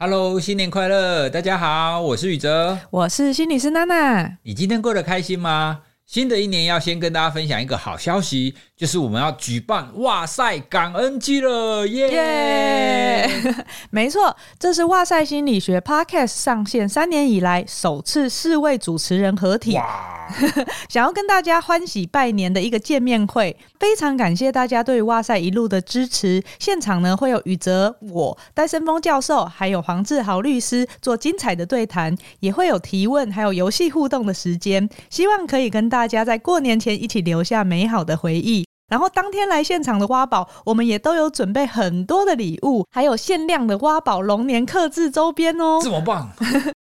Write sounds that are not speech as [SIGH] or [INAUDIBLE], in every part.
Hello，新年快乐！大家好，我是宇哲，我是心理师娜娜。你今天过得开心吗？新的一年要先跟大家分享一个好消息，就是我们要举办哇塞感恩季了，耶、yeah! [LAUGHS] yeah!！没错，这是哇塞心理学 Podcast 上线三年以来首次四位主持人合体，[LAUGHS] 想要跟大家欢喜拜年的一个见面会，非常感谢大家对哇塞一路的支持。现场呢会有宇哲、我、戴森峰教授，还有黄志豪律师做精彩的对谈，也会有提问，还有游戏互动的时间，希望可以跟大。大家在过年前一起留下美好的回忆，然后当天来现场的挖宝，我们也都有准备很多的礼物，还有限量的挖宝龙年刻字周边哦，这么棒！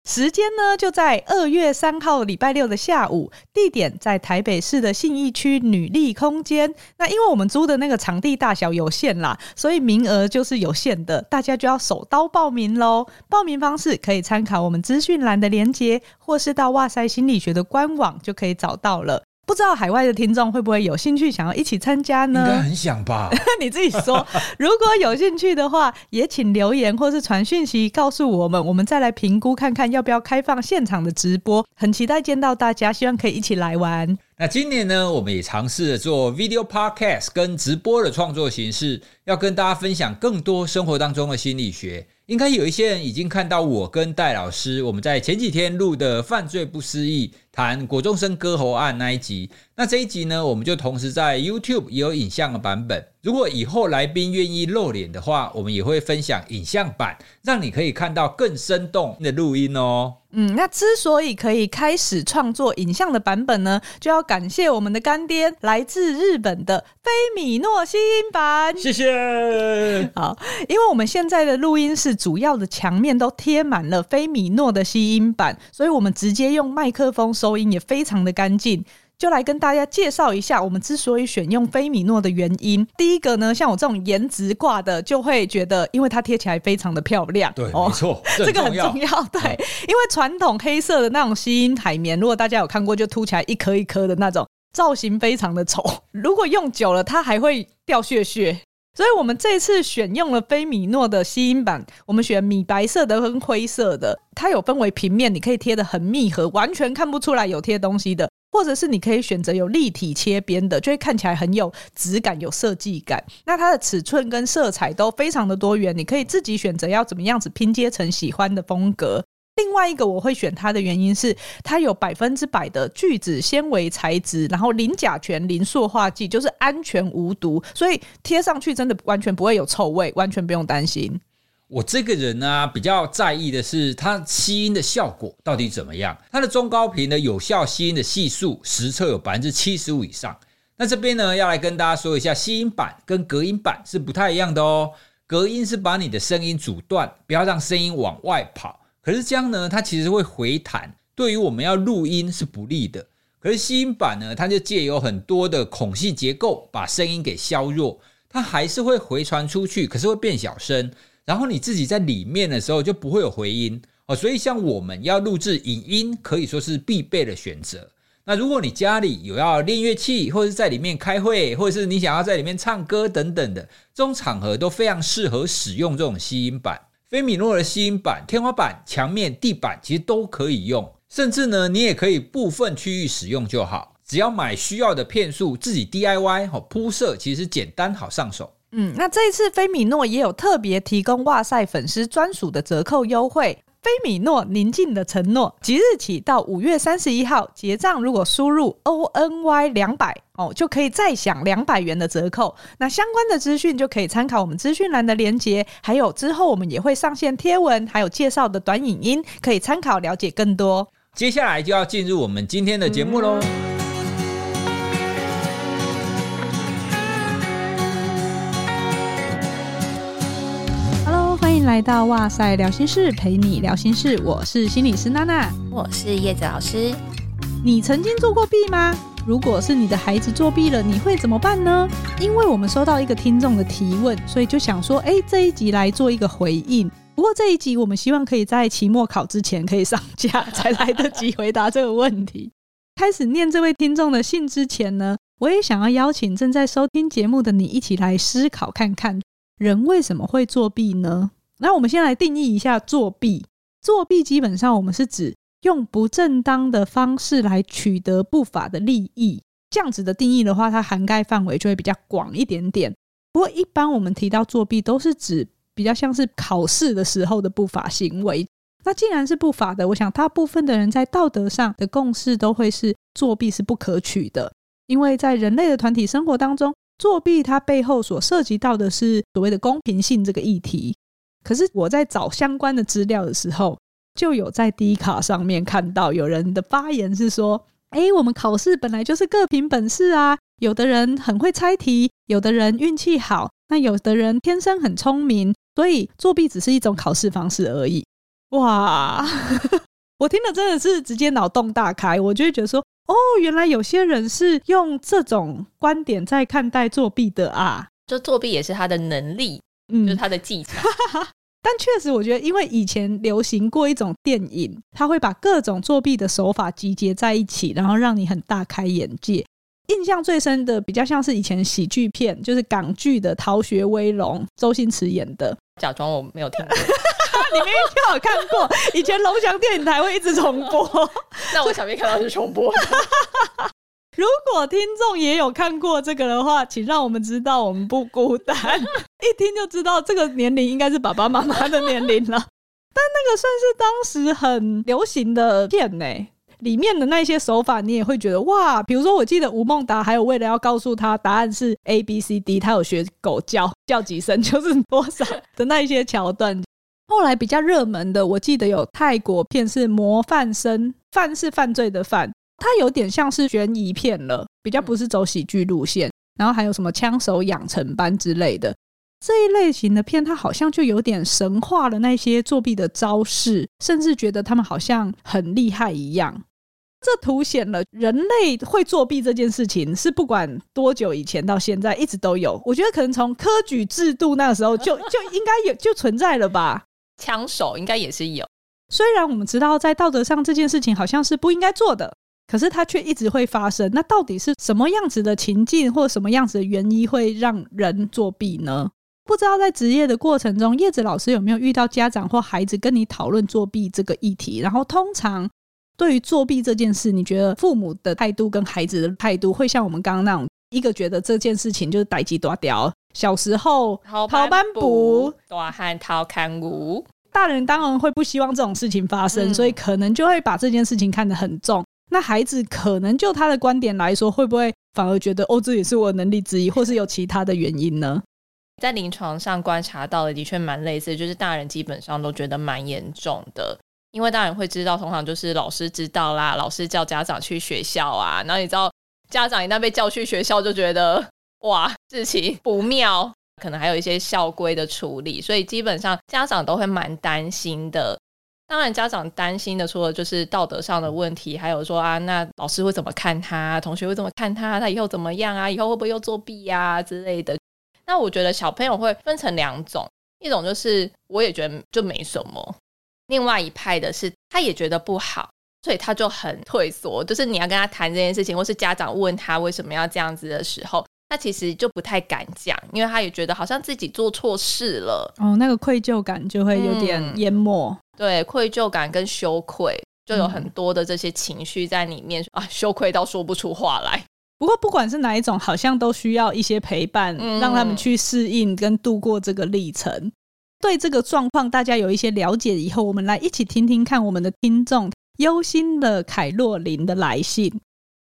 时间呢就在二月三号礼拜六的下午，地点在台北市的信义区女力空间。那因为我们租的那个场地大小有限啦，所以名额就是有限的，大家就要手刀报名喽。报名方式可以参考我们资讯栏的连接，或是到哇塞心理学的官网就可以找到了。不知道海外的听众会不会有兴趣想要一起参加呢？应该很想吧。[LAUGHS] 你自己说，如果有兴趣的话，也请留言或是传讯息告诉我们，我们再来评估看看要不要开放现场的直播。很期待见到大家，希望可以一起来玩。那今年呢，我们也尝试着做 video podcast 跟直播的创作形式，要跟大家分享更多生活当中的心理学。应该有一些人已经看到我跟戴老师我们在前几天录的《犯罪不思议》谈国中生割喉案那一集。那这一集呢，我们就同时在 YouTube 也有影像的版本。如果以后来宾愿意露脸的话，我们也会分享影像版，让你可以看到更生动的录音哦。嗯，那之所以可以开始创作影像的版本呢，就要感谢我们的干爹，来自日本的菲米诺吸音板。谢谢。好，因为我们现在的录音室主要的墙面都贴满了菲米诺的吸音板，所以我们直接用麦克风收音也非常的干净。就来跟大家介绍一下，我们之所以选用菲米诺的原因。第一个呢，像我这种颜值挂的，就会觉得，因为它贴起来非常的漂亮。对，哦、没错，[LAUGHS] 这，个很重要。对，嗯、因为传统黑色的那种吸音海绵，如果大家有看过，就凸起来一颗一颗的那种，造型非常的丑。如果用久了，它还会掉屑屑。所以我们这次选用了菲米诺的吸音板，我们选米白色的跟灰色的，它有分为平面，你可以贴得很密合，完全看不出来有贴东西的。或者是你可以选择有立体切边的，就会看起来很有质感、有设计感。那它的尺寸跟色彩都非常的多元，你可以自己选择要怎么样子拼接成喜欢的风格。另外一个我会选它的原因是，它有百分之百的聚酯纤维材质，然后零甲醛、零塑化剂，就是安全无毒，所以贴上去真的完全不会有臭味，完全不用担心。我这个人呢、比较在意的是它吸音的效果到底怎么样。它的中高频的有效吸音的系数实测有百分之七十五以上。那这边呢，要来跟大家说一下，吸音板跟隔音板是不太一样的哦。隔音是把你的声音阻断，不要让声音往外跑。可是这样呢，它其实会回弹，对于我们要录音是不利的。可是吸音板呢，它就借由很多的孔隙结构，把声音给削弱，它还是会回传出去，可是会变小声。然后你自己在里面的时候就不会有回音哦，所以像我们要录制影音，可以说是必备的选择。那如果你家里有要练乐器，或者是在里面开会，或者是你想要在里面唱歌等等的这种场合，都非常适合使用这种吸音板。菲米诺的吸音板，天花板、墙面、地板其实都可以用，甚至呢，你也可以部分区域使用就好，只要买需要的片数，自己 DIY 好铺设，其实简单好上手。嗯，那这一次菲米诺也有特别提供哇塞粉丝专属的折扣优惠。菲米诺宁静的承诺，即日起到五月三十一号结账，如果输入 O N Y 两百哦，就可以再享两百元的折扣。那相关的资讯就可以参考我们资讯栏的连接，还有之后我们也会上线贴文，还有介绍的短影音，可以参考了解更多。接下来就要进入我们今天的节目喽。来到哇塞聊心事，陪你聊心事。我是心理师娜娜，我是叶子老师。你曾经做过弊吗？如果是你的孩子作弊了，你会怎么办呢？因为我们收到一个听众的提问，所以就想说，哎，这一集来做一个回应。不过这一集我们希望可以在期末考之前可以上架，才来得及回答这个问题。[LAUGHS] 开始念这位听众的信之前呢，我也想要邀请正在收听节目的你一起来思考看看，人为什么会作弊呢？那我们先来定义一下作弊。作弊基本上我们是指用不正当的方式来取得不法的利益。这样子的定义的话，它涵盖范围就会比较广一点点。不过一般我们提到作弊，都是指比较像是考试的时候的不法行为。那既然是不法的，我想大部分的人在道德上的共识都会是作弊是不可取的，因为在人类的团体生活当中，作弊它背后所涉及到的是所谓的公平性这个议题。可是我在找相关的资料的时候，就有在 D 卡上面看到有人的发言是说：“诶，我们考试本来就是各凭本事啊，有的人很会猜题，有的人运气好，那有的人天生很聪明，所以作弊只是一种考试方式而已。”哇，[LAUGHS] 我听了真的是直接脑洞大开，我就会觉得说，哦，原来有些人是用这种观点在看待作弊的啊，就作弊也是他的能力，嗯，就是他的技巧。[LAUGHS] 但确实，我觉得因为以前流行过一种电影，他会把各种作弊的手法集结在一起，然后让你很大开眼界。印象最深的，比较像是以前喜剧片，就是港剧的《逃学威龙》，周星驰演的。假装我没有听过。[LAUGHS] 你明明就有看过，以前龙翔电影台会一直重播。[LAUGHS] 那我想必看到是重播的。如果听众也有看过这个的话，请让我们知道我们不孤单。一听就知道这个年龄应该是爸爸妈妈的年龄了。[LAUGHS] 但那个算是当时很流行的片呢，里面的那些手法你也会觉得哇。比如说，我记得吴孟达还有为了要告诉他答案是 A B C D，他有学狗叫叫几声 [LAUGHS] 就是多少的那一些桥段。后来比较热门的，我记得有泰国片是《模范生》，犯是犯罪的犯，它有点像是悬疑片了，比较不是走喜剧路线。然后还有什么枪手养成班之类的这一类型的片，它好像就有点神化了那些作弊的招式，甚至觉得他们好像很厉害一样。这凸显了人类会作弊这件事情是不管多久以前到现在一直都有。我觉得可能从科举制度那个时候就 [LAUGHS] 就应该有就存在了吧。枪手应该也是有，虽然我们知道在道德上这件事情好像是不应该做的，可是它却一直会发生。那到底是什么样子的情境或什么样子的原因会让人作弊呢？不知道在职业的过程中，叶子老师有没有遇到家长或孩子跟你讨论作弊这个议题？然后通常对于作弊这件事，你觉得父母的态度跟孩子的态度会像我们刚刚那种，一个觉得这件事情就是逮鸡抓屌。小时候逃班补，大汉逃看护，大人当然会不希望这种事情发生，嗯，所以可能就会把这件事情看得很重。那孩子可能就他的观点来说，会不会反而觉得哦，这也是我的能力之一，或是有其他的原因呢？在临床上观察到的，的确蛮类似，就是大人基本上都觉得蛮严重的，因为大人会知道，通常就是老师知道啦，老师叫家长去学校啊，然后你知道，家长一旦被叫去学校，就觉得。哇，事情不妙，可能还有一些校规的处理，所以基本上家长都会蛮担心的。当然，家长担心的除了就是道德上的问题，还有说啊，那老师会怎么看他？同学会怎么看他？他以后怎么样啊？以后会不会又作弊呀之类的？那我觉得小朋友会分成两种，一种就是我也觉得就没什么，另外一派的是他也觉得不好，所以他就很退缩。就是你要跟他谈这件事情，或是家长问他为什么要这样子的时候。他其实就不太敢讲，因为他也觉得好像自己做错事了哦，那个愧疚感就会有点淹没。嗯、对，愧疚感跟羞愧就有很多的这些情绪在里面、嗯、啊，羞愧到说不出话来。不过不管是哪一种，好像都需要一些陪伴，嗯、让他们去适应跟度过这个历程。对这个状况，大家有一些了解以后，我们来一起听听看我们的听众忧心的凯洛琳的来信。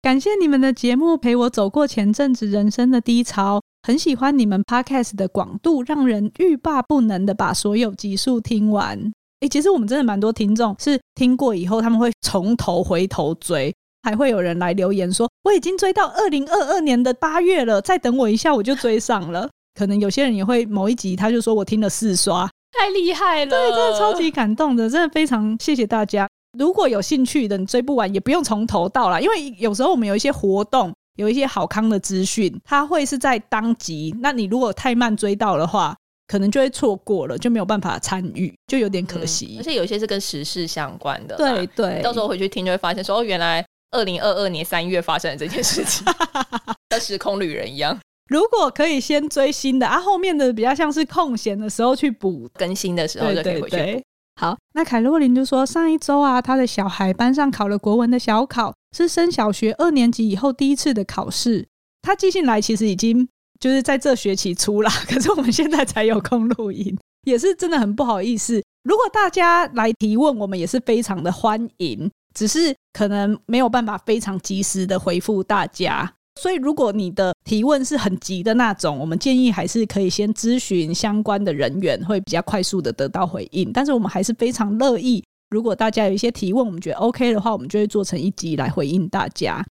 感谢你们的节目陪我走过前阵子人生的低潮，很喜欢你们 podcast 的广度，让人欲罢不能的把所有集数听完。诶，其实我们真的蛮多听众是听过以后，他们会从头回头追，还会有人来留言说我已经追到二零二二年的八月了，再等我一下我就追上了。可能有些人也会某一集他就说我听了四刷，[LAUGHS] 太厉害了，对，真的超级感动的，真的非常谢谢大家。如果有兴趣的，你追不完也不用从头到啦，因为有时候我们有一些活动，有一些好康的资讯，它会是在当集。那你如果太慢追到的话，可能就会错过了，就没有办法参与，就有点可惜。嗯，而且有一些是跟时事相关的，对对。到时候回去听就会发现说，哦，原来二零二二年三月发生的这件事情，[LAUGHS] 跟时空旅人一样。如果可以先追新的啊，后面的比较像是空闲的时候去补更新的时候就可以回去补。对对对。好，那凯洛琳就说，上一周啊，他的小孩班上考了国文的小考，是升小学二年级以后第一次的考试。他寄信来其实已经就是在这学期出了，[LAUGHS] 可是我们现在才有空录音，也是真的很不好意思。如果大家来提问，我们也是非常的欢迎，只是可能没有办法非常及时的回复大家。所以，如果你的提问是很急的那种，我们建议还是可以先咨询相关的人员，会比较快速的得到回应。但是，我们还是非常乐意，如果大家有一些提问，我们觉得 OK 的话，我们就会做成一集来回应大家。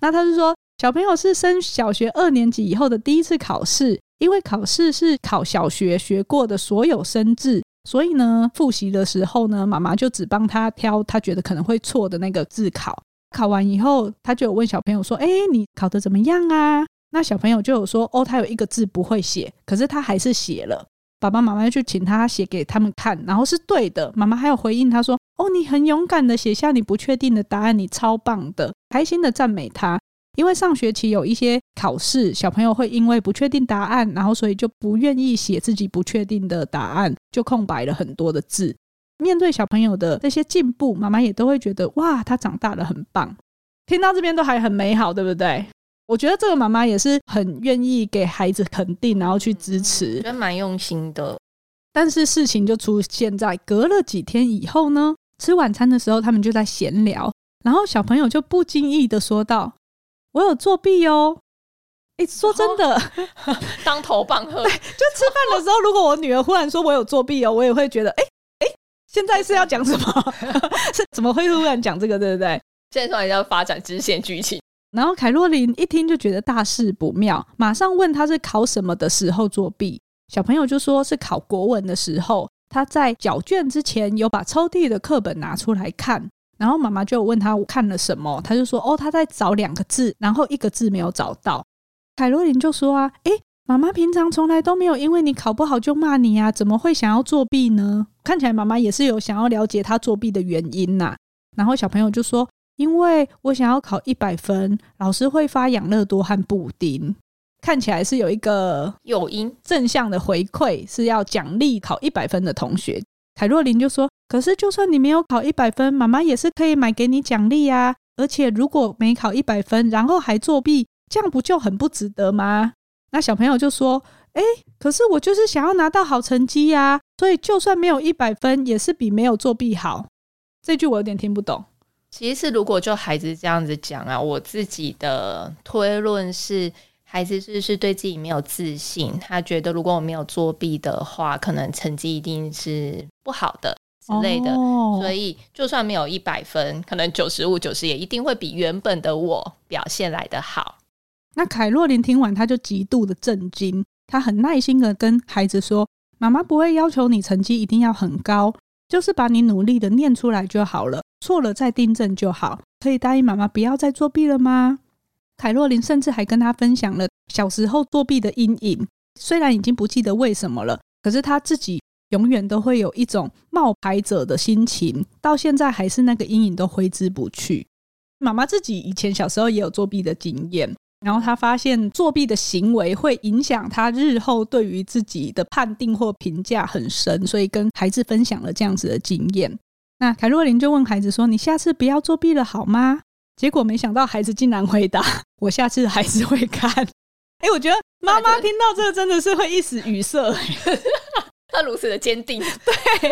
那他是说，小朋友是升小学二年级以后的第一次考试，因为考试是考小学学过的所有生字，所以呢，复习的时候呢，妈妈就只帮他挑他觉得可能会错的那个字考。考完以后，他就有问小朋友说：“哎，你考得怎么样啊？”那小朋友就有说：“哦，他有一个字不会写，可是他还是写了。”爸爸妈妈就请他写给他们看，然后是对的。妈妈还有回应他说：“哦，你很勇敢的写下你不确定的答案，你超棒的。”开心的赞美他，因为上学期有一些考试，小朋友会因为不确定答案，然后所以就不愿意写自己不确定的答案，就空白了很多的字。面对小朋友的这些进步，妈妈也都会觉得哇，他长大了，很棒。听到这边都还很美好，对不对？我觉得这个妈妈也是很愿意给孩子肯定，然后去支持，觉得蛮用心的。但是事情就出现在隔了几天以后呢，吃晚餐的时候，他们就在闲聊，然后小朋友就不经意的说道：“我有作弊哦。”哎，说真的，哦、[LAUGHS] 当头棒喝。对，就吃饭的时候，如果我女儿忽然说我有作弊哦，我也会觉得哎。现在是要讲什么？[LAUGHS] 是怎么会突然讲这个？对不对？现在突然要发展支线剧情，然后凯洛琳一听就觉得大事不妙，马上问他是考什么的时候作弊。小朋友就说是考国文的时候，他在缴卷之前有把抽屉的课本拿出来看，然后妈妈就问他看了什么，他就说哦，他在找两个字，然后一个字没有找到。凯洛琳就说啊，诶妈妈平常从来都没有因为你考不好就骂你呀，怎么会想要作弊呢？看起来妈妈也是有想要了解他作弊的原因呐。然后小朋友就说：“因为我想要考一百分，老师会发养乐多和布丁。”看起来是有一个诱因，正向的回馈是要奖励考一百分的同学。凯若琳就说：“可是就算你没有考一百分，妈妈也是可以买给你奖励呀。而且如果没考一百分，然后还作弊，这样不就很不值得吗？”那小朋友就说：“哎，可是我就是想要拿到好成绩呀，所以就算没有一百分，也是比没有作弊好。”这句我有点听不懂。其实如果就孩子这样子讲啊，我自己的推论是，孩子是是对自己没有自信，他觉得如果我没有作弊的话，可能成绩一定是不好的之类的，哦、所以就算没有一百分，可能九十五、九十也一定会比原本的我表现来的好。那凯洛琳听完，她就极度的震惊。她很耐心的跟孩子说：“妈妈不会要求你成绩一定要很高，就是把你努力的念出来就好了，错了再订正就好。可以答应妈妈不要再作弊了吗？”凯洛琳甚至还跟他分享了小时候作弊的阴影。虽然已经不记得为什么了，可是他自己永远都会有一种冒牌者的心情，到现在还是那个阴影都挥之不去。妈妈自己以前小时候也有作弊的经验。然后她发现作弊的行为会影响她日后对于自己的判定或评价很深，所以跟孩子分享了这样子的经验。那凯若琳就问孩子说：“你下次不要作弊了好吗？”结果没想到孩子竟然回答：“我下次还是会看。”哎，我觉得妈妈听到这个真的是会一时语塞，他如此的坚定。[LAUGHS] 对，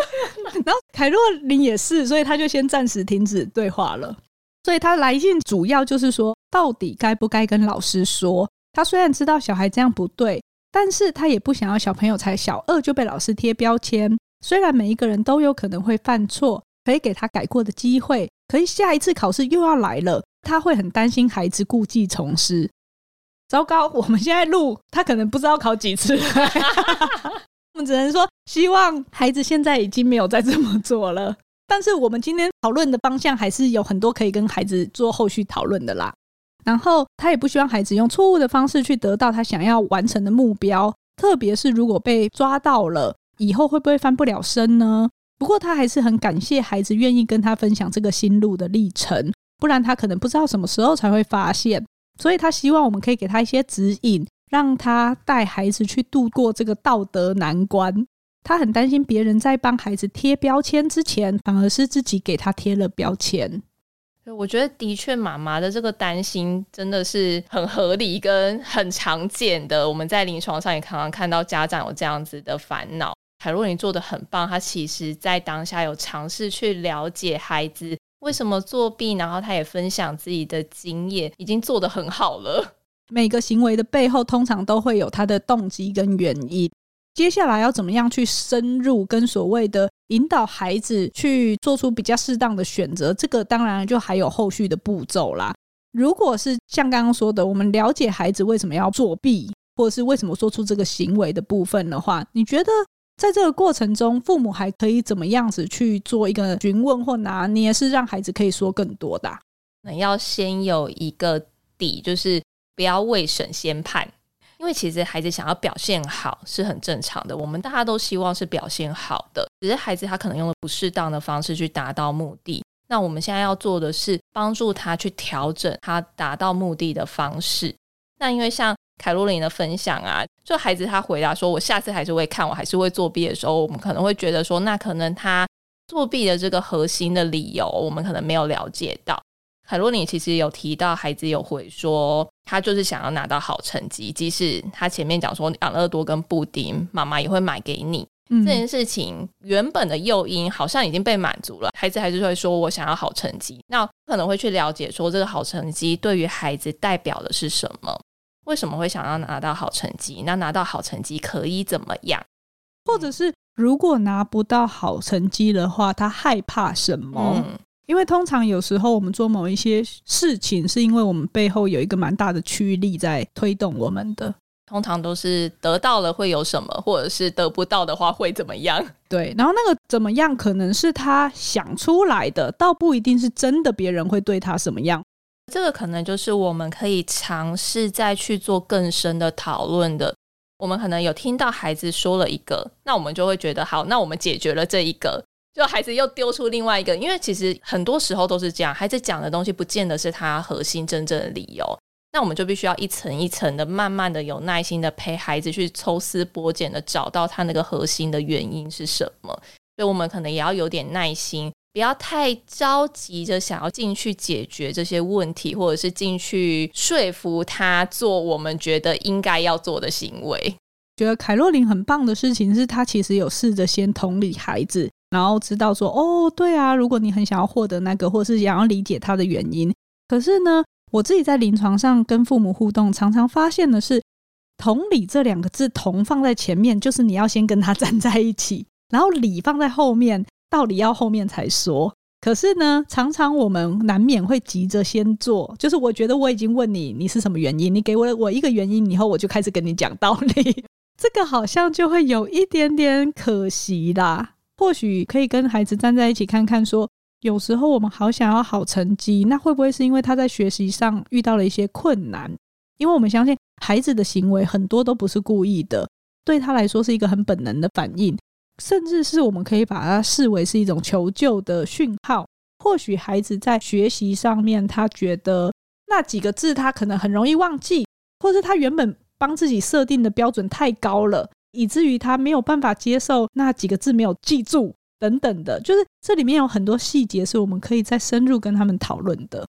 [LAUGHS] 然后凯洛琳也是，所以他就先暂时停止对话了。所以他来信主要就是说，到底该不该跟老师说？他虽然知道小孩这样不对，但是他也不想要小朋友才小二就被老师贴标签。虽然每一个人都有可能会犯错，可以给他改过的机会，可是下一次考试又要来了，他会很担心孩子故技重施。[LAUGHS] 糟糕，我们现在录，他可能不知道考几次。我们只能说，希望孩子现在已经没有再这么做了。[LAUGHS] 但是我们今天讨论的方向还是有很多可以跟孩子做后续讨论的啦。然后他也不希望孩子用错误的方式去得到他想要完成的目标，特别是如果被抓到了，以后会不会翻不了身呢？不过他还是很感谢孩子愿意跟他分享这个心路的历程，不然他可能不知道什么时候才会发现。所以他希望我们可以给他一些指引，让他带孩子去度过这个道德难关。他很担心别人在帮孩子贴标签之前，反而是自己给他贴了标签。我觉得的确，妈妈的这个担心真的是很合理跟很常见的。我们在临床上也常常看到家长有这样子的烦恼。海洛琳做得很棒，他其实在当下有尝试去了解孩子为什么作弊，然后他也分享自己的经验，已经做得很好了。每个行为的背后，通常都会有他的动机跟原因。接下来要怎么样去深入跟所谓的引导孩子去做出比较适当的选择？这个当然就还有后续的步骤啦。如果是像刚刚说的，我们了解孩子为什么要作弊，或者是为什么做出这个行为的部分的话，你觉得在这个过程中，父母还可以怎么样子去做一个询问或拿捏，是让孩子可以说更多的？那要先有一个底，就是不要未审先判。因为其实孩子想要表现好是很正常的，我们大家都希望是表现好的，只是孩子他可能用了不适当的方式去达到目的。那我们现在要做的是帮助他去调整他达到目的的方式。那因为像凯洛琳的分享啊，就孩子他回答说：“我下次还是会看，我还是会作弊的时候，我们可能会觉得说，那可能他作弊的这个核心的理由，我们可能没有了解到。”凯洛尼其实有提到，孩子有回说，他就是想要拿到好成绩，即使他前面讲说养乐多跟布丁，妈妈也会买给你。嗯、这件事情原本的诱因好像已经被满足了，孩子还是会说我想要好成绩。那可能会去了解说，这个好成绩对于孩子代表的是什么？为什么会想要拿到好成绩？那拿到好成绩可以怎么样？或者是如果拿不到好成绩的话，他害怕什么？嗯因为通常有时候我们做某一些事情，是因为我们背后有一个蛮大的驱力在推动我们的。通常都是得到了会有什么，或者是得不到的话会怎么样？对，然后那个怎么样，可能是他想出来的，倒不一定是真的别人会对他什么样。这个可能就是我们可以尝试再去做更深的讨论的。我们可能有听到孩子说了一个，那我们就会觉得好，那我们解决了这一个。就孩子又丢出另外一个，因为其实很多时候都是这样，孩子讲的东西不见得是他核心真正的理由，那我们就必须要一层一层的，慢慢的有耐心的陪孩子去抽丝剥茧的找到他那个核心的原因是什么，所以我们可能也要有点耐心，不要太着急着想要进去解决这些问题，或者是进去说服他做我们觉得应该要做的行为。觉得凯洛琳很棒的事情是，他其实有试着先同理孩子。然后知道说，哦，对啊，如果你很想要获得那个，或是想要理解他的原因，可是呢，我自己在临床上跟父母互动，常常发现的是，同理这两个字，同放在前面，就是你要先跟他站在一起，[LAUGHS] 然后理放在后面，道理要后面才说。可是呢，常常我们难免会急着先做，就是我觉得我已经问你，你是什么原因，你给我我一个原因以后，我就开始跟你讲道理，[LAUGHS] 这个好像就会有一点点可惜啦。或许可以跟孩子站在一起看看，说有时候我们好想要好成绩，那会不会是因为他在学习上遇到了一些困难？因为我们相信孩子的行为很多都不是故意的，对他来说是一个很本能的反应，甚至是我们可以把它视为是一种求救的讯号。或许孩子在学习上面，他觉得那几个字他可能很容易忘记，或是他原本帮自己设定的标准太高了。以至于他没有办法接受那几个字没有记住等等的，就是这里面有很多细节是我们可以再深入跟他们讨论的。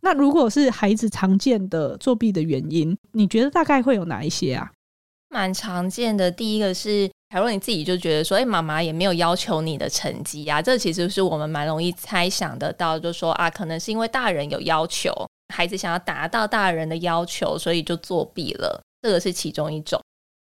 那如果是孩子常见的作弊的原因，你觉得大概会有哪一些啊？蛮常见的，第一个是，假如你自己就觉得说，哎，妈妈也没有要求你的成绩啊，这其实是我们蛮容易猜想得到，就说啊，可能是因为大人有要求，孩子想要达到大人的要求，所以就作弊了，这个是其中一种。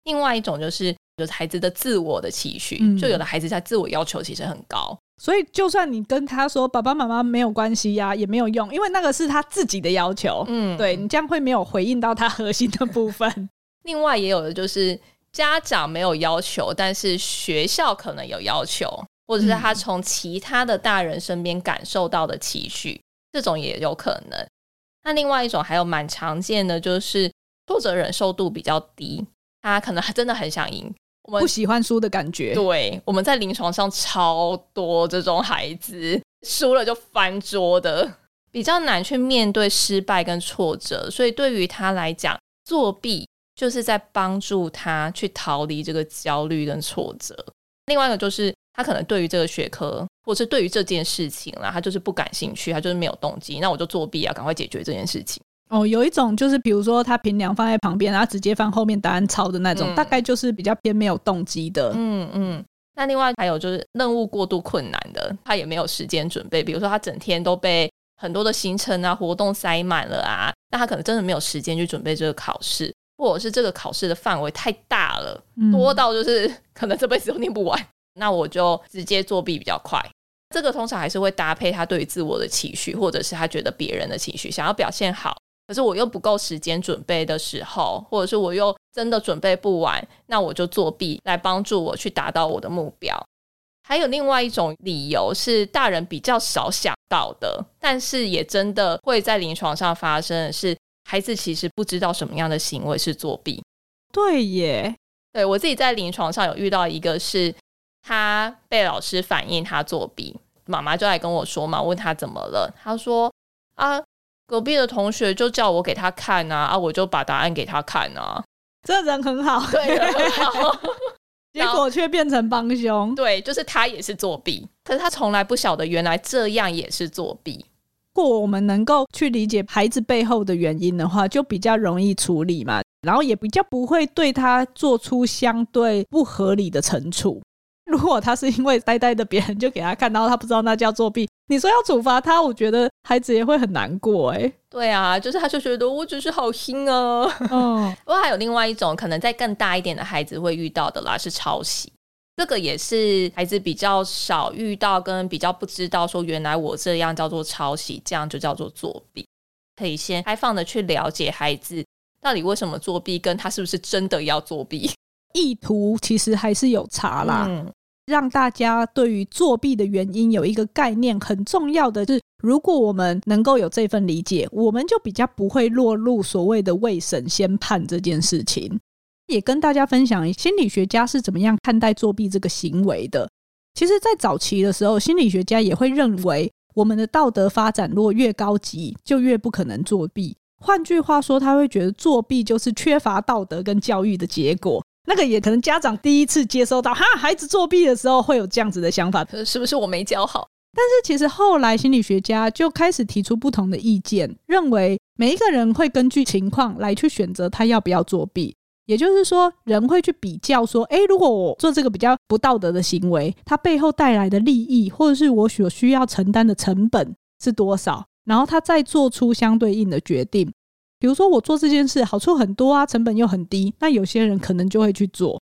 另外一种就是，就是孩子的自我的期许，嗯、就有的孩子他自我要求其实很高，所以就算你跟他说爸爸妈妈没有关系呀、啊，也没有用，因为那个是他自己的要求。嗯，对，你这样会没有回应到他核心的部分。[LAUGHS] 另外也有的就是家长没有要求，但是学校可能有要求，或者是他从其他的大人身边感受到的期许，嗯、这种也有可能。那另外一种还有蛮常见的，就是挫折忍受度比较低。他可能真的很想赢，我们不喜欢输的感觉。对，我们在临床上超多这种孩子，输了就翻桌的，比较难去面对失败跟挫折，所以对于他来讲，作弊就是在帮助他去逃离这个焦虑跟挫折。另外一个就是他可能对于这个学科，或是对于这件事情啦，他就是不感兴趣，他就是没有动机。那我就作弊啊，赶快解决这件事情。哦，有一种就是比如说他评量放在旁边，然后直接放后面答案抄的那种，嗯、大概就是比较偏没有动机的。嗯嗯。那另外还有就是任务过度困难的，他也没有时间准备。比如说他整天都被很多的行程啊活动塞满了啊，那他可能真的没有时间去准备这个考试，或者是这个考试的范围太大了，嗯、多到就是 [LAUGHS] 可能这辈子都念不完。那我就直接作弊比较快。这个通常还是会搭配他对于自我的期许，或者是他觉得别人的情绪，想要表现好。可是我又不够时间准备的时候，或者是我又真的准备不完，那我就作弊来帮助我去达到我的目标。还有另外一种理由是大人比较少想到的，但是也真的会在临床上发生的是，孩子其实不知道什么样的行为是作弊。对耶，对，我自己在临床上有遇到一个是，他被老师反映他作弊，妈妈就来跟我说嘛，问他怎么了，他说啊。隔壁的同学就叫我给他看啊，啊，我就把答案给他看啊。这人很好，对，人很好，[LAUGHS] 结果却变成帮凶。对，就是他也是作弊，可是他从来不晓得原来这样也是作弊。如果我们能够去理解孩子背后的原因的话，就比较容易处理嘛，然后也比较不会对他做出相对不合理的惩处。如果他是因为呆呆的别人就给他看，然后他不知道那叫作弊，你说要处罚他，我觉得孩子也会很难过哎。对啊，就是他就觉得我只是好心啊。嗯，[LAUGHS] 不过还有另外一种可能，在更大一点的孩子会遇到的啦，是抄袭。这个也是孩子比较少遇到，跟比较不知道说原来我这样叫做抄袭，这样就叫做作弊。可以先开放的去了解孩子到底为什么作弊，跟他是不是真的要作弊。意图其实还是有差啦，嗯、让大家对于作弊的原因有一个概念。很重要的是，如果我们能够有这份理解，我们就比较不会落入所谓的未审先判这件事情。也跟大家分享，心理学家是怎么样看待作弊这个行为的。其实，在早期的时候，心理学家也会认为，我们的道德发展若越高级，就越不可能作弊。换句话说，他会觉得作弊就是缺乏道德跟教育的结果。那个也可能家长第一次接收到哈孩子作弊的时候会有这样子的想法，是不是我没教好？但是其实后来心理学家就开始提出不同的意见，认为每一个人会根据情况来去选择他要不要作弊。也就是说，人会去比较说，诶，如果我做这个比较不道德的行为，它背后带来的利益，或者是我所需要承担的成本是多少，然后他再做出相对应的决定。比如说，我做这件事好处很多啊，成本又很低，那有些人可能就会去做。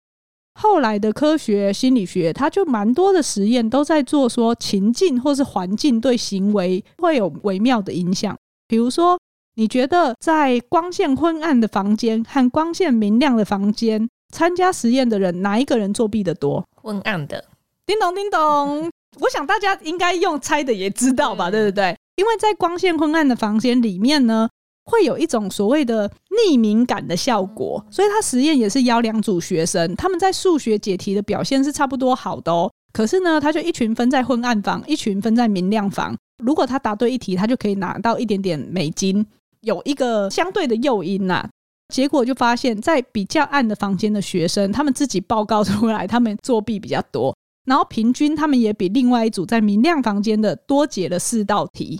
后来的科学心理学，它就蛮多的实验都在做，说情境或是环境对行为会有微妙的影响。比如说，你觉得在光线昏暗的房间和光线明亮的房间，参加实验的人哪一个人作弊的多？昏暗的。叮咚叮咚，我想大家应该用猜的也知道吧，对不对？因为在光线昏暗的房间里面呢。会有一种所谓的匿名感的效果，所以他实验也是邀两组学生，他们在数学解题的表现是差不多好的哦。可是呢，他就一群分在昏暗房，一群分在明亮房。如果他答对一题，他就可以拿到一点点美金，有一个相对的诱因呐。结果就发现，在比较暗的房间的学生，他们自己报告出来，他们作弊比较多，然后平均他们也比另外一组在明亮房间的多解了四道题。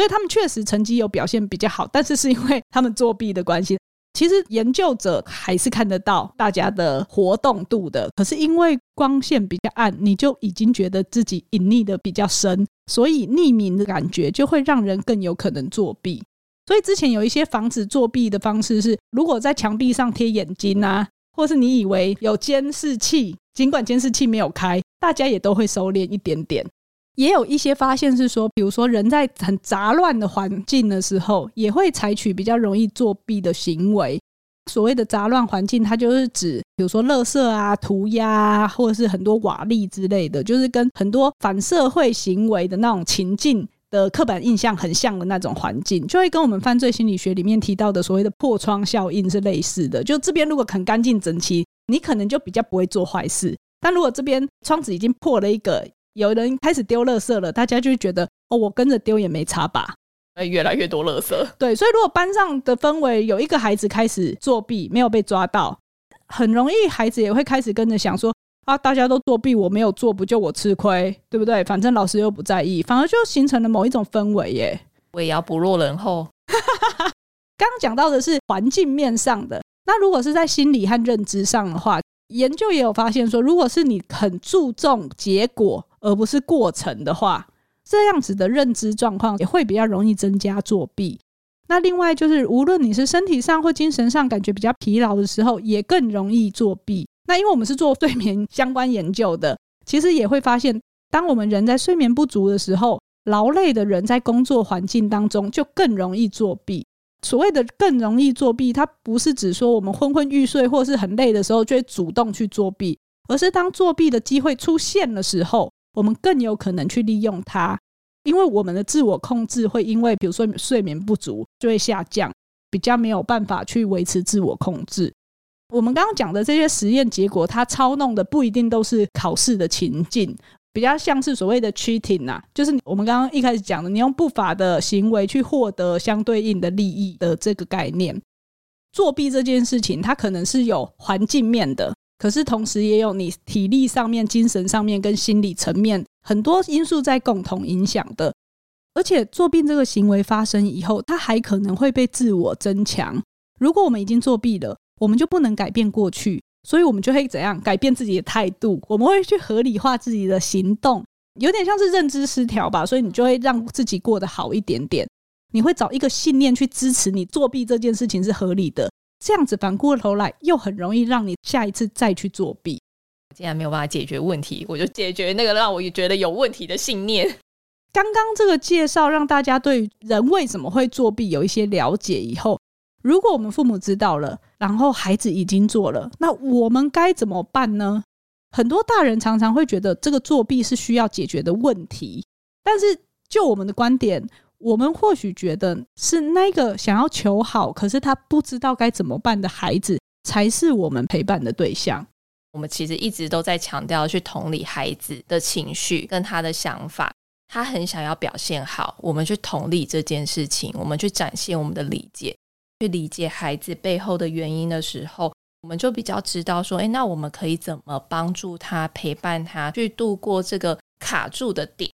所以他们确实成绩有表现比较好，但是是因为他们作弊的关系。其实研究者还是看得到大家的活动度的，可是因为光线比较暗，你就已经觉得自己隐匿的比较深，所以匿名的感觉就会让人更有可能作弊。所以之前有一些防止作弊的方式是，如果在墙壁上贴眼睛啊，或是你以为有监视器，尽管监视器没有开，大家也都会收敛一点点。也有一些发现是说，比如说人在很杂乱的环境的时候，也会采取比较容易作弊的行为。所谓的杂乱环境，它就是指，比如说垃圾啊、涂鸦啊，或者是很多瓦砾之类的，就是跟很多反社会行为的那种情境的刻板印象很像的那种环境，就会跟我们犯罪心理学里面提到的所谓的破窗效应是类似的。就这边如果很干净整齐，你可能就比较不会做坏事；但如果这边窗子已经破了一个，有人开始丢垃圾了，大家就会觉得哦，我跟着丢也没差吧。越来越多垃圾。对，所以如果班上的氛围有一个孩子开始作弊，没有被抓到，很容易孩子也会开始跟着想说啊，大家都作弊，我没有做，不就我吃亏，对不对？反正老师又不在意，反而就形成了某一种氛围耶。[LAUGHS] 我也要不落人后。刚 [LAUGHS] 刚讲到的是环境面上的，那如果是在心理和认知上的话，研究也有发现说，如果是你很注重结果而不是过程的话，这样子的认知状况也会比较容易增加作弊。那另外就是，无论你是身体上或精神上感觉比较疲劳的时候，也更容易作弊。那因为我们是做睡眠相关研究的，其实也会发现，当我们人在睡眠不足的时候，劳累的人在工作环境当中就更容易作弊。所谓的更容易作弊，它不是指说我们昏昏欲睡或是很累的时候就会主动去作弊，而是当作弊的机会出现的时候，我们更有可能去利用它。因为我们的自我控制会因为比如说睡眠不足就会下降，比较没有办法去维持自我控制。我们刚刚讲的这些实验结果，它操弄的不一定都是考试的情境。比较像是所谓的 cheating 呐、就是我们刚刚一开始讲的，你用不法的行为去获得相对应的利益的这个概念。作弊这件事情，它可能是有环境面的，可是同时也有你体力上面、精神上面跟心理层面很多因素在共同影响的。而且作弊这个行为发生以后，它还可能会被自我增强。如果我们已经作弊了，我们就不能改变过去。所以我们就会怎样改变自己的态度？我们会去合理化自己的行动，有点像是认知失调吧。所以你就会让自己过得好一点点。你会找一个信念去支持你作弊这件事情是合理的，这样子反过头来又很容易让你下一次再去作弊。既然没有办法解决问题，我就解决那个让我觉得有问题的信念。刚刚这个介绍让大家对人为什么会作弊有一些了解以后。如果我们父母知道了，然后孩子已经做了，那我们该怎么办呢？很多大人常常会觉得这个作弊是需要解决的问题，但是就我们的观点，我们或许觉得是那个想要求好，可是他不知道该怎么办的孩子，才是我们陪伴的对象。我们其实一直都在强调去同理孩子的情绪跟他的想法，他很想要表现好，我们去同理这件事情，我们去展现我们的理解。去理解孩子背后的原因的时候，我们就比较知道说，诶，那我们可以怎么帮助他、陪伴他去度过这个卡住的点？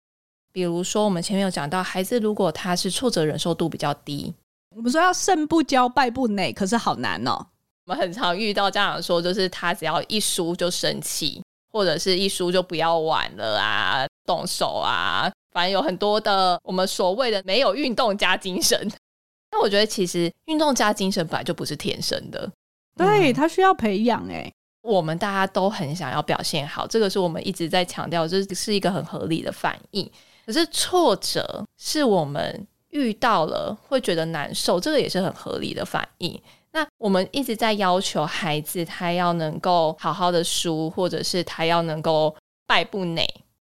比如说，我们前面有讲到，孩子如果他是挫折忍受度比较低，我们说要胜不骄、败不馁，可是好难哦。我们很常遇到家长说，就是他只要一输就生气，或者是一输就不要玩了啊，动手啊，反正有很多的我们所谓的没有运动加精神。那我觉得，其实运动家精神本来就不是天生的，对，他需要培养。哎，我们大家都很想要表现好，这个是我们一直在强调，这是一个很合理的反应。可是挫折是我们遇到了会觉得难受，这个也是很合理的反应。那我们一直在要求孩子，他要能够好好的输，或者是他要能够败不馁。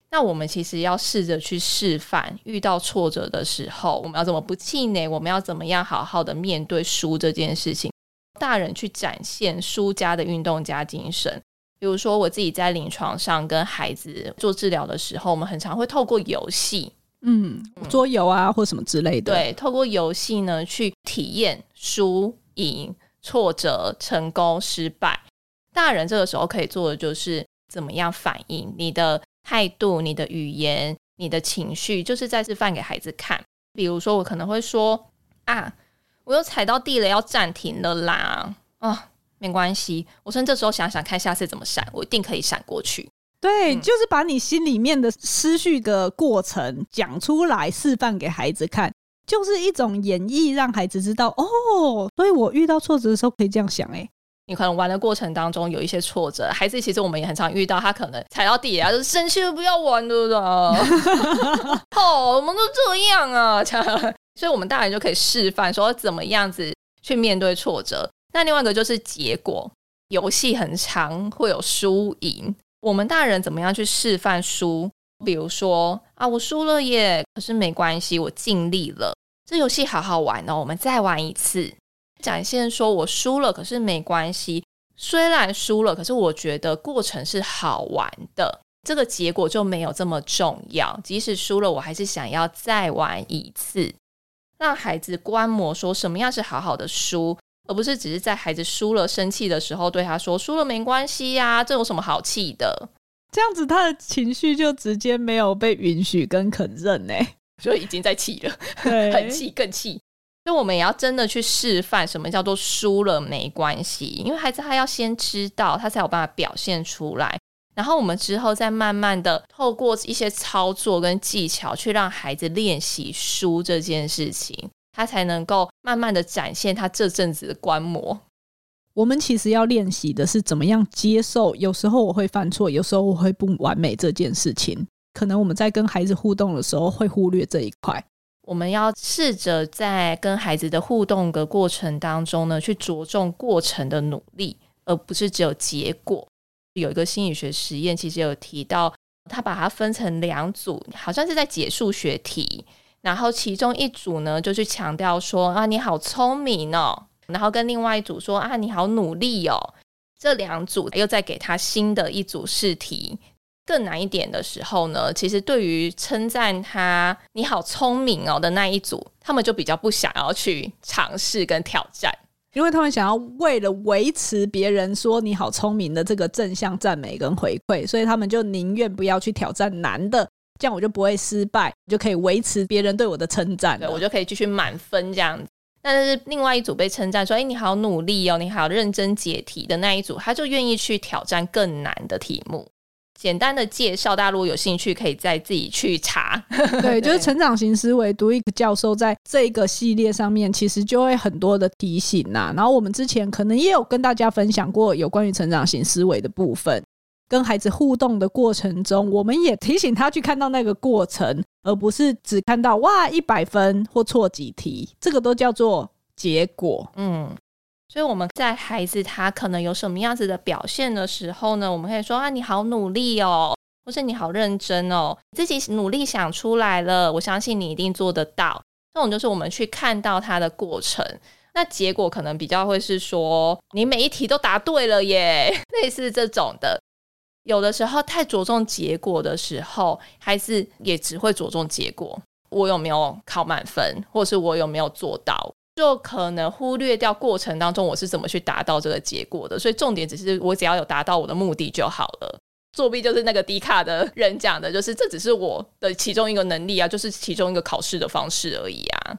那我们其实要试着去示范，遇到挫折的时候，我们要怎么不气馁？我们要怎么样好好的面对输这件事情？大人去展现输家的运动家精神。比如说，我自己在临床上跟孩子做治疗的时候，我们很常会透过游戏，嗯，桌游啊，或什么之类的，对，透过游戏呢去体验输赢、挫折、成功、失败。大人这个时候可以做的就是怎么样反应你的。态度、你的语言、你的情绪，就是在示范给孩子看。比如说，我可能会说：“啊，我又踩到地雷，要暂停了啦！”啊，没关系，我趁这时候想想看，下次怎么闪，我一定可以闪过去。对，嗯、就是把你心里面的思绪的过程讲出来，示范给孩子看，就是一种演绎，让孩子知道哦。所以我遇到挫折的时候可以这样想，哎。你可能玩的过程当中有一些挫折，孩子其实我们也很常遇到，他可能踩到地啊，就生气了，不要玩了啦。[LAUGHS] 哦，我们都这样啊，所以我们大人就可以示范说怎么样子去面对挫折。那另外一个就是结果，游戏很长，会有输赢，我们大人怎么样去示范输？比如说啊，我输了耶，可是没关系，我尽力了，这游戏好好玩哦，我们再玩一次。展现说我输了，可是没关系。虽然输了，可是我觉得过程是好玩的，这个结果就没有这么重要。即使输了，我还是想要再玩一次。让孩子观摩说什么样是好好的输，而不是只是在孩子输了生气的时候对他说输了没关系呀，这有什么好气的？这样子他的情绪就直接没有被允许跟肯认呢，[LAUGHS] 就已经在气了，[LAUGHS] 很气更气。所以我们也要真的去示范什么叫做输了没关系，因为孩子他要先知道，他才有办法表现出来。然后我们之后再慢慢的透过一些操作跟技巧，去让孩子练习输这件事情，他才能够慢慢的展现他这阵子的观摩。我们其实要练习的是怎么样接受，有时候我会犯错，有时候我会不完美这件事情。可能我们在跟孩子互动的时候会忽略这一块。我们要试着在跟孩子的互动的过程当中呢，去着重过程的努力，而不是只有结果。有一个心理学实验，其实有提到，他把它分成两组，好像是在解数学题。然后其中一组呢，就去强调说啊，你好聪明哦。然后跟另外一组说啊，你好努力哦。这两组又再给他新的一组试题。更难一点的时候呢，其实对于称赞他“你好聪明哦”的那一组，他们就比较不想要去尝试跟挑战，因为他们想要为了维持别人说“你好聪明”的这个正向赞美跟回馈，所以他们就宁愿不要去挑战难的，这样我就不会失败，就可以维持别人对我的称赞，对，我就可以继续满分这样子。但是另外一组被称赞说“哎，你好努力哦，你好认真解题”的那一组，他就愿意去挑战更难的题目。简单的介绍，大家如果有兴趣，可以再自己去查。[LAUGHS] 对，就是成长型思维，读一个教授在这个系列上面，其实就会很多的提醒呐、啊。然后我们之前可能也有跟大家分享过有关于成长型思维的部分，跟孩子互动的过程中，我们也提醒他去看到那个过程，而不是只看到哇一百分或错几题，这个都叫做结果。嗯。所以我们在孩子他可能有什么样子的表现的时候呢，我们可以说啊，你好努力哦，或是你好认真哦，自己努力想出来了，我相信你一定做得到。这种就是我们去看到他的过程，那结果可能比较会是说，你每一题都答对了耶，[LAUGHS] 类似这种的。有的时候太着重结果的时候，孩子也只会着重结果，我有没有考满分，或是我有没有做到。就可能忽略掉过程当中我是怎么去达到这个结果的，所以重点只是我只要有达到我的目的就好了。作弊就是那个低卡的人讲的，就是这只是我的其中一个能力啊，就是其中一个考试的方式而已啊。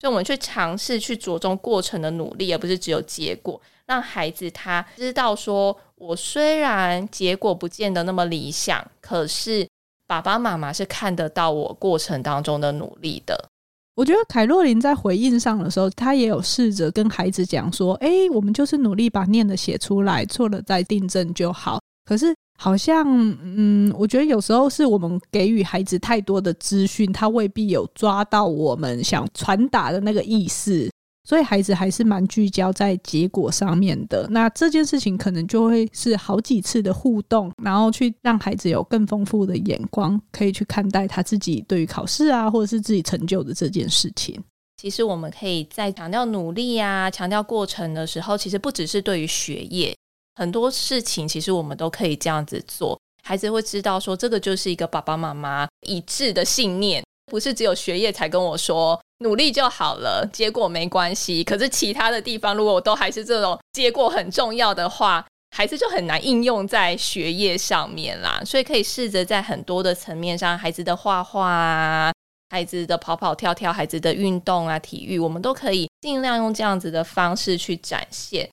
所以我们去尝试去着重过程的努力，而不是只有结果，让孩子他知道说，我虽然结果不见得那么理想，可是爸爸妈妈是看得到我过程当中的努力的。我觉得凯洛琳在回应上的时候，她也有试着跟孩子讲说：“哎，我们就是努力把念的写出来，错了再订正就好。”可是好像，嗯，我觉得有时候是我们给予孩子太多的资讯，他未必有抓到我们想传达的那个意思。所以孩子还是蛮聚焦在结果上面的。那这件事情可能就会是好几次的互动，然后去让孩子有更丰富的眼光，可以去看待他自己对于考试啊，或者是自己成就的这件事情。其实我们可以在强调努力啊、强调过程的时候，其实不只是对于学业，很多事情其实我们都可以这样子做。孩子会知道说，这个就是一个爸爸妈妈一致的信念，不是只有学业才跟我说。努力就好了，结果没关系。可是其他的地方，如果我都还是这种结果很重要的话，孩子就很难应用在学业上面啦。所以可以试着在很多的层面上，孩子的画画啊，孩子的跑跑跳跳，孩子的运动啊，体育，我们都可以尽量用这样子的方式去展现。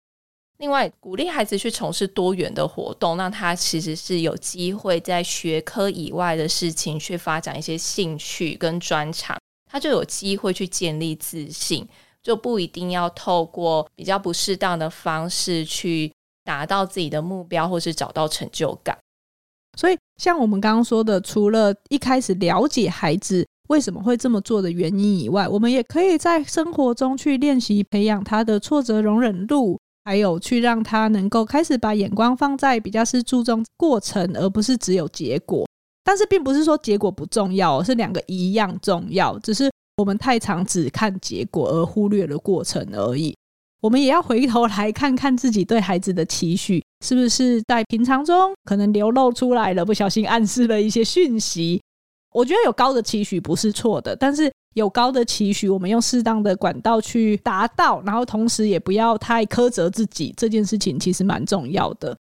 另外，鼓励孩子去从事多元的活动，让他其实是有机会在学科以外的事情去发展一些兴趣跟专长。他就有机会去建立自信，就不一定要透过比较不适当的方式去达到自己的目标，或是找到成就感。所以，像我们刚刚说的，除了一开始了解孩子为什么会这么做的原因以外，我们也可以在生活中去练习培养他的挫折容忍度，还有去让他能够开始把眼光放在比较是注重过程，而不是只有结果。但是并不是说结果不重要，是两个一样重要，只是我们太常只看结果而忽略了过程而已。我们也要回头来看看自己对孩子的期许，是不是在平常中可能流露出来了，不小心暗示了一些讯息。我觉得有高的期许不是错的，但是有高的期许，我们用适当的管道去达到，然后同时也不要太苛责自己，这件事情其实蛮重要的。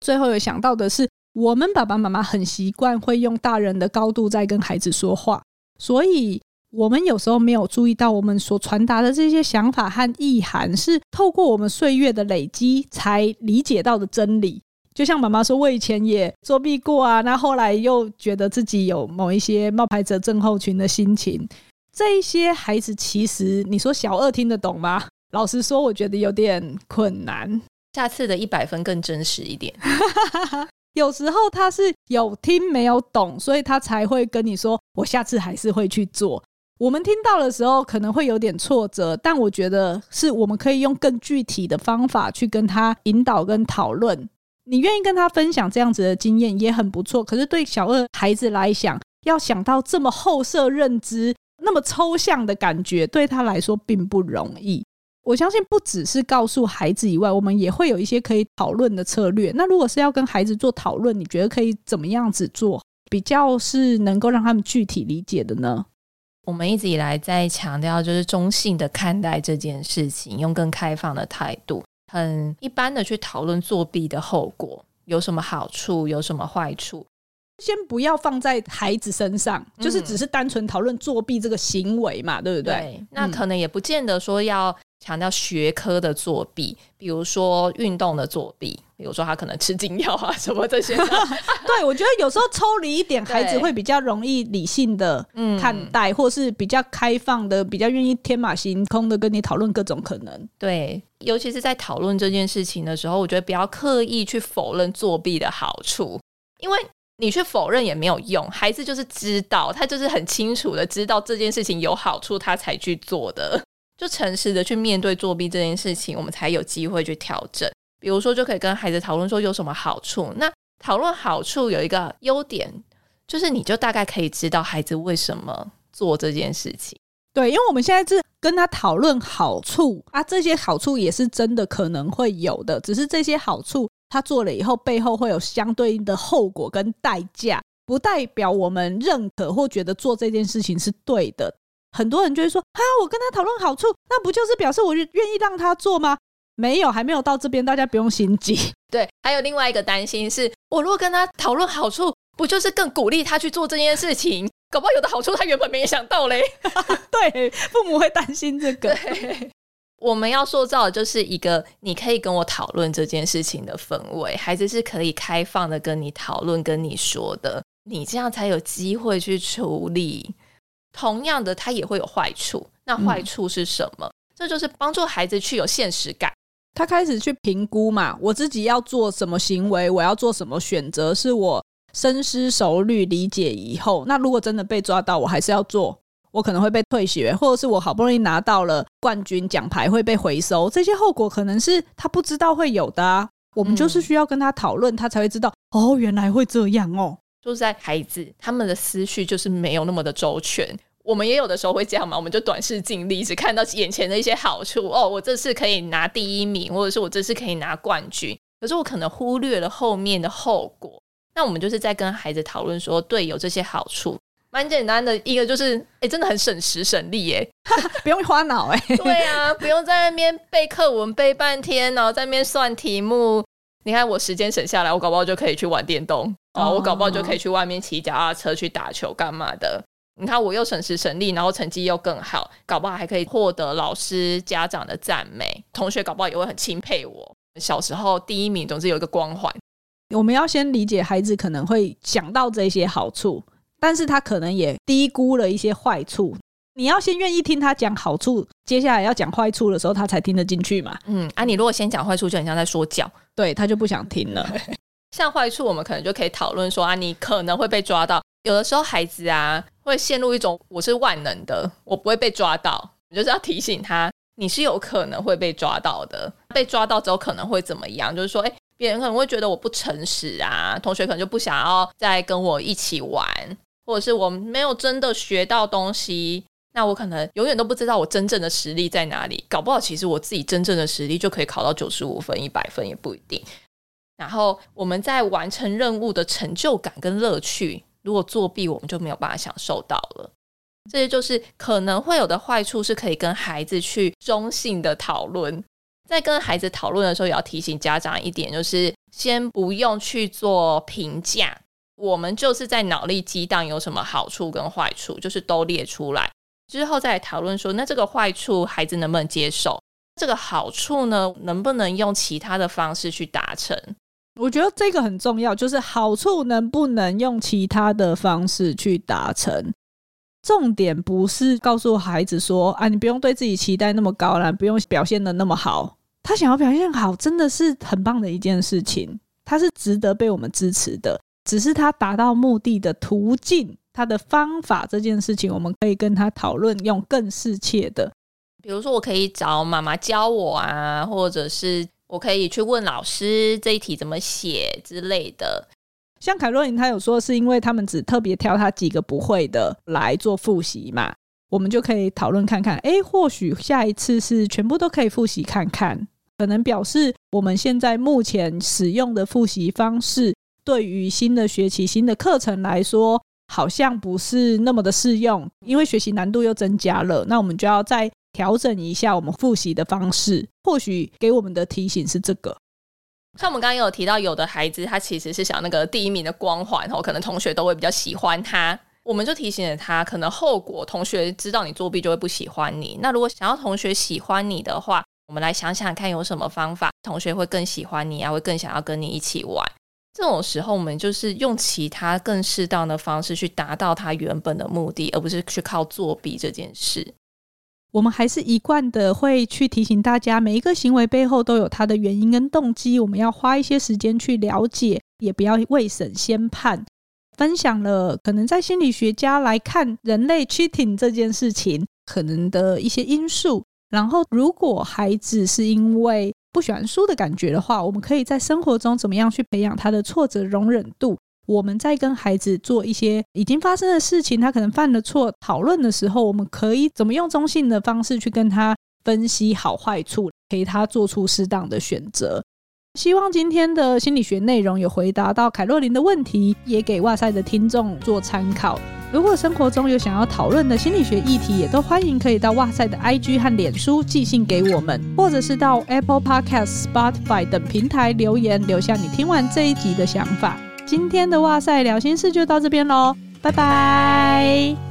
最后有想到的是，我们爸爸妈妈很习惯会用大人的高度在跟孩子说话，所以我们有时候没有注意到，我们所传达的这些想法和意涵，是透过我们岁月的累积才理解到的真理。就像妈妈说，我以前也作弊过啊，那后来又觉得自己有某一些冒牌者症候群的心情。这一些孩子其实，你说小二听得懂吗？老实说，我觉得有点困难。下次的一百分更真实一点。[LAUGHS] 有时候他是有听没有懂，所以他才会跟你说：“我下次还是会去做。”我们听到的时候可能会有点挫折，但我觉得是我们可以用更具体的方法去跟他引导跟讨论。你愿意跟他分享这样子的经验也很不错。可是对小二孩子来讲，要想到这么后设认知。那么抽象的感觉对他来说并不容易。我相信不只是告诉孩子以外，我们也会有一些可以讨论的策略。那如果是要跟孩子做讨论，你觉得可以怎么样子做，比较是能够让他们具体理解的呢？我们一直以来在强调，就是中性的看待这件事情，用更开放的态度，很一般的去讨论作弊的后果，有什么好处，有什么坏处。先不要放在孩子身上，就是只是单纯讨论作弊这个行为嘛，嗯、对不对？对，那可能也不见得说要强调学科的作弊，比如说运动的作弊，比如说他可能吃禁药啊什么这些。[LAUGHS] 对，我觉得有时候抽离一点，孩子会比较容易理性的看待，或是比较开放的，比较愿意天马行空的跟你讨论各种可能。对，尤其是在讨论这件事情的时候，我觉得不要刻意去否认作弊的好处，因为。你去否认也没有用，孩子就是知道，他就是很清楚的知道这件事情有好处，他才去做的。就诚实的去面对作弊这件事情，我们才有机会去调整。比如说，就可以跟孩子讨论说有什么好处。那讨论好处有一个优点，就是你就大概可以知道孩子为什么做这件事情。对，因为我们现在是跟他讨论好处啊，这些好处也是真的可能会有的，只是这些好处。他做了以后，背后会有相对应的后果跟代价，不代表我们认可或觉得做这件事情是对的。很多人就会说：“啊，我跟他讨论好处，那不就是表示我愿意让他做吗？”没有，还没有到这边，大家不用心急。对，[LAUGHS] 还有另外一个担心是，我如果跟他讨论好处，不就是更鼓励他去做这件事情？搞不好有的好处他原本没想到嘞。[LAUGHS] 对，父母会担心这个。对。我们要塑造的就是一个你可以跟我讨论这件事情的氛围，孩子是可以开放的跟你讨论、跟你说的，你这样才有机会去处理。同样的，他也会有坏处，那坏处是什么？嗯、这就是帮助孩子去有现实感，他开始去评估嘛，我自己要做什么行为，我要做什么选择，是我深思熟虑、理解以后，那如果真的被抓到，我还是要做。我可能会被退学，或者是我好不容易拿到了冠军奖牌会被回收，这些后果可能是他不知道会有的啊。我们就是需要跟他讨论，他才会知道哦，原来会这样哦。就是在孩子他们的思绪就是没有那么的周全，我们也有的时候会这样嘛，我们就短视近利，只看到眼前的一些好处哦，我这次可以拿第一名，或者是我这次可以拿冠军，可是我可能忽略了后面的后果。那我们就是在跟孩子讨论说，对，有这些好处。蛮简单的一个就是，哎、欸，真的很省时省力耶，[LAUGHS] 不用花脑哎。[LAUGHS] 对啊，不用在那边背课文背半天，然后在那边算题目。你看我时间省下来，我搞不好就可以去玩电动啊，然后我搞不好就可以去外面骑脚踏车去打球干嘛的。你看我又省时省力，然后成绩又更好，搞不好还可以获得老师家长的赞美，同学搞不好也会很钦佩我。小时候第一名总是有一个光环。我们要先理解孩子可能会想到这些好处。但是他可能也低估了一些坏处，你要先愿意听他讲好处，接下来要讲坏处的时候，他才听得进去嘛。嗯，啊，你如果先讲坏处，就很像在说教，对，他就不想听了。像坏处，我们可能就可以讨论说啊，你可能会被抓到。有的时候孩子啊，会陷入一种我是万能的，我不会被抓到。你就是要提醒他，你是有可能会被抓到的。被抓到之后可能会怎么样？就是说，诶，别人可能会觉得我不诚实啊，同学可能就不想要再跟我一起玩。或者是我没有真的学到东西，那我可能永远都不知道我真正的实力在哪里。搞不好，其实我自己真正的实力就可以考到九十五分、一百分也不一定。然后我们在完成任务的成就感跟乐趣，如果作弊，我们就没有办法享受到了。这些就是可能会有的坏处，是可以跟孩子去中性的讨论。在跟孩子讨论的时候，也要提醒家长一点，就是先不用去做评价，我们就是在脑力激荡有什么好处跟坏处，就是都列出来之后再讨论说，那这个坏处孩子能不能接受？这个好处呢，能不能用其他的方式去达成？我觉得这个很重要，就是好处能不能用其他的方式去达成。重点不是告诉孩子说啊，你不用对自己期待那么高了，不用表现得那么好。他想要表现好，真的是很棒的一件事情，他是值得被我们支持的。只是他达到目的的途径，他的方法这件事情，我们可以跟他讨论，用更适切的。比如说，我可以找妈妈教我啊，或者是我可以去问老师这一题怎么写之类的。像凯洛琳，他有说是因为他们只特别挑他几个不会的来做复习嘛，我们就可以讨论看看，诶，或许下一次是全部都可以复习看看，可能表示我们现在目前使用的复习方式，对于新的学期、新的课程来说，好像不是那么的适用，因为学习难度又增加了，那我们就要再调整一下我们复习的方式，或许给我们的提醒是这个。像我们刚刚有提到，有的孩子他其实是想那个第一名的光环，然后，可能同学都会比较喜欢他。我们就提醒了他，可能后果同学知道你作弊就会不喜欢你。那如果想要同学喜欢你的话，我们来想想看有什么方法，同学会更喜欢你啊，会更想要跟你一起玩。这种时候，我们就是用其他更适当的方式去达到他原本的目的，而不是去靠作弊这件事。我们还是一贯的会去提醒大家，每一个行为背后都有它的原因跟动机，我们要花一些时间去了解，也不要未审先判。分享了可能在心理学家来看人类 cheating 这件事情可能的一些因素。然后，如果孩子是因为不喜欢输的感觉的话，我们可以在生活中怎么样去培养他的挫折容忍度？我们在跟孩子做一些已经发生的事情，他可能犯了错，讨论的时候，我们可以怎么用中性的方式去跟他分析好坏处，陪他做出适当的选择。希望今天的心理学内容有回答到凯洛琳的问题，也给哇塞的听众做参考。如果生活中有想要讨论的心理学议题，也都欢迎可以到哇塞的 IG 和脸书寄信给我们，或者是到 Apple Podcast、Spotify 等平台留言，留下你听完这一集的想法。今天的哇塞聊心事就到这边喽，拜拜。